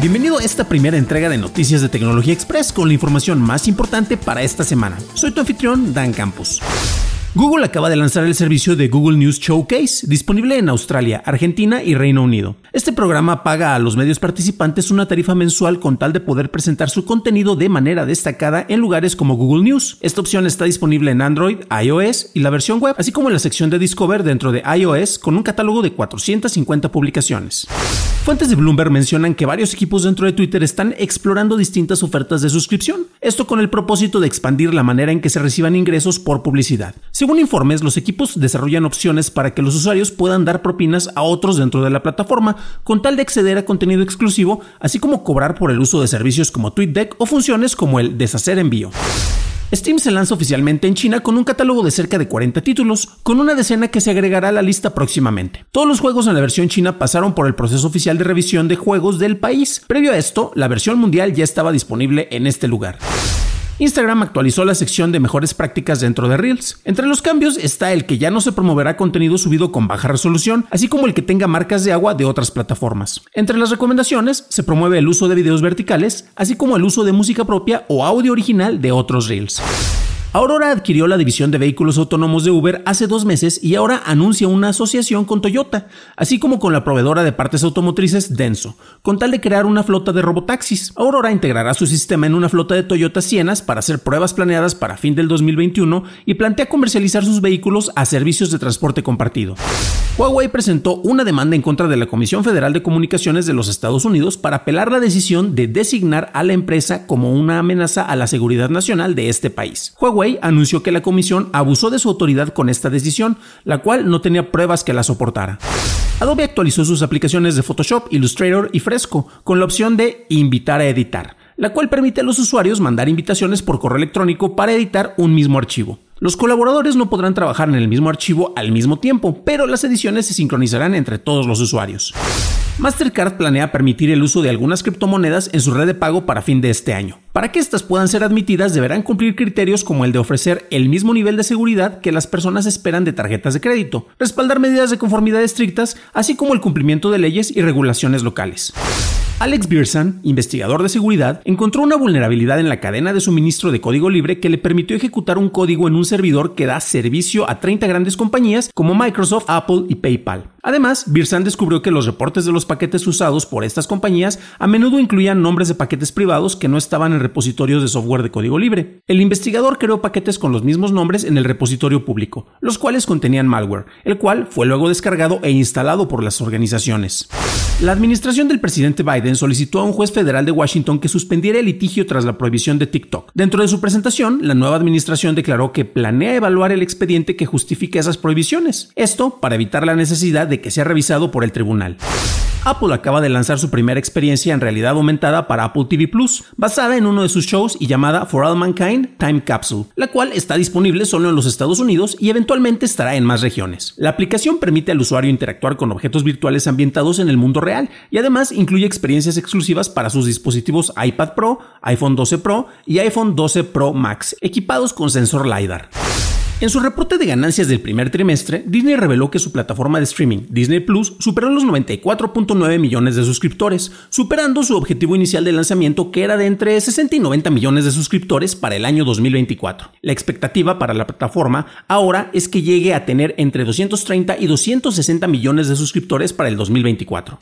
Bienvenido a esta primera entrega de Noticias de Tecnología Express con la información más importante para esta semana. Soy tu anfitrión, Dan Campos. Google acaba de lanzar el servicio de Google News Showcase, disponible en Australia, Argentina y Reino Unido. Este programa paga a los medios participantes una tarifa mensual con tal de poder presentar su contenido de manera destacada en lugares como Google News. Esta opción está disponible en Android, iOS y la versión web, así como en la sección de Discover dentro de iOS con un catálogo de 450 publicaciones. Fuentes de Bloomberg mencionan que varios equipos dentro de Twitter están explorando distintas ofertas de suscripción, esto con el propósito de expandir la manera en que se reciban ingresos por publicidad. Según informes, los equipos desarrollan opciones para que los usuarios puedan dar propinas a otros dentro de la plataforma, con tal de acceder a contenido exclusivo, así como cobrar por el uso de servicios como TweetDeck o funciones como el deshacer envío. Steam se lanza oficialmente en China con un catálogo de cerca de 40 títulos, con una decena que se agregará a la lista próximamente. Todos los juegos en la versión china pasaron por el proceso oficial de revisión de juegos del país. Previo a esto, la versión mundial ya estaba disponible en este lugar. Instagram actualizó la sección de mejores prácticas dentro de Reels. Entre los cambios está el que ya no se promoverá contenido subido con baja resolución, así como el que tenga marcas de agua de otras plataformas. Entre las recomendaciones se promueve el uso de videos verticales, así como el uso de música propia o audio original de otros Reels. Aurora adquirió la división de vehículos autónomos de Uber hace dos meses y ahora anuncia una asociación con Toyota, así como con la proveedora de partes automotrices Denso, con tal de crear una flota de robotaxis. Aurora integrará su sistema en una flota de Toyota Sienas para hacer pruebas planeadas para fin del 2021 y plantea comercializar sus vehículos a servicios de transporte compartido. Huawei presentó una demanda en contra de la Comisión Federal de Comunicaciones de los Estados Unidos para apelar la decisión de designar a la empresa como una amenaza a la seguridad nacional de este país. Huawei anunció que la comisión abusó de su autoridad con esta decisión, la cual no tenía pruebas que la soportara. Adobe actualizó sus aplicaciones de Photoshop, Illustrator y Fresco con la opción de invitar a editar, la cual permite a los usuarios mandar invitaciones por correo electrónico para editar un mismo archivo. Los colaboradores no podrán trabajar en el mismo archivo al mismo tiempo, pero las ediciones se sincronizarán entre todos los usuarios. Mastercard planea permitir el uso de algunas criptomonedas en su red de pago para fin de este año. Para que estas puedan ser admitidas deberán cumplir criterios como el de ofrecer el mismo nivel de seguridad que las personas esperan de tarjetas de crédito, respaldar medidas de conformidad estrictas, así como el cumplimiento de leyes y regulaciones locales. Alex Birsan, investigador de seguridad, encontró una vulnerabilidad en la cadena de suministro de código libre que le permitió ejecutar un código en un servidor que da servicio a 30 grandes compañías como Microsoft, Apple y PayPal. Además, Birsan descubrió que los reportes de los paquetes usados por estas compañías a menudo incluían nombres de paquetes privados que no estaban en repositorios de software de código libre. El investigador creó paquetes con los mismos nombres en el repositorio público, los cuales contenían malware, el cual fue luego descargado e instalado por las organizaciones. La administración del presidente Biden solicitó a un juez federal de Washington que suspendiera el litigio tras la prohibición de TikTok. Dentro de su presentación, la nueva administración declaró que planea evaluar el expediente que justifique esas prohibiciones. Esto para evitar la necesidad de que sea revisado por el tribunal. Apple acaba de lanzar su primera experiencia en realidad aumentada para Apple TV Plus, basada en uno de sus shows y llamada For All Mankind Time Capsule, la cual está disponible solo en los Estados Unidos y eventualmente estará en más regiones. La aplicación permite al usuario interactuar con objetos virtuales ambientados en el mundo real y además incluye experiencias exclusivas para sus dispositivos iPad Pro, iPhone 12 Pro y iPhone 12 Pro Max, equipados con sensor LiDAR. En su reporte de ganancias del primer trimestre, Disney reveló que su plataforma de streaming, Disney Plus, superó los 94.9 millones de suscriptores, superando su objetivo inicial de lanzamiento que era de entre 60 y 90 millones de suscriptores para el año 2024. La expectativa para la plataforma ahora es que llegue a tener entre 230 y 260 millones de suscriptores para el 2024.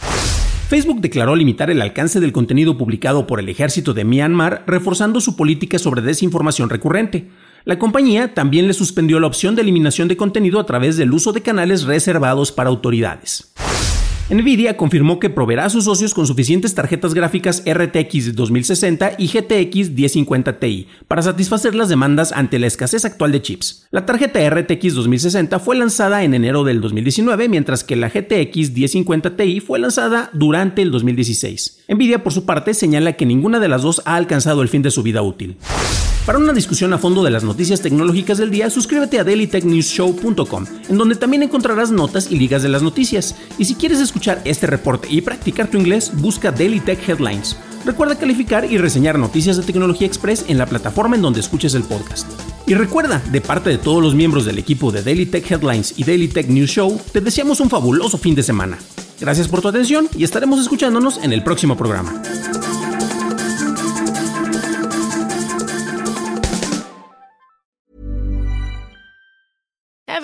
Facebook declaró limitar el alcance del contenido publicado por el ejército de Myanmar, reforzando su política sobre desinformación recurrente. La compañía también le suspendió la opción de eliminación de contenido a través del uso de canales reservados para autoridades. Nvidia confirmó que proveerá a sus socios con suficientes tarjetas gráficas RTX 2060 y GTX 1050 Ti para satisfacer las demandas ante la escasez actual de chips. La tarjeta RTX 2060 fue lanzada en enero del 2019, mientras que la GTX 1050 Ti fue lanzada durante el 2016. Nvidia, por su parte, señala que ninguna de las dos ha alcanzado el fin de su vida útil. Para una discusión a fondo de las noticias tecnológicas del día, suscríbete a dailytechnewsshow.com, en donde también encontrarás notas y ligas de las noticias. Y si quieres escuchar este reporte y practicar tu inglés, busca Daily Tech Headlines. Recuerda calificar y reseñar Noticias de Tecnología Express en la plataforma en donde escuches el podcast. Y recuerda, de parte de todos los miembros del equipo de Daily Tech Headlines y Daily Tech News Show, te deseamos un fabuloso fin de semana. Gracias por tu atención y estaremos escuchándonos en el próximo programa.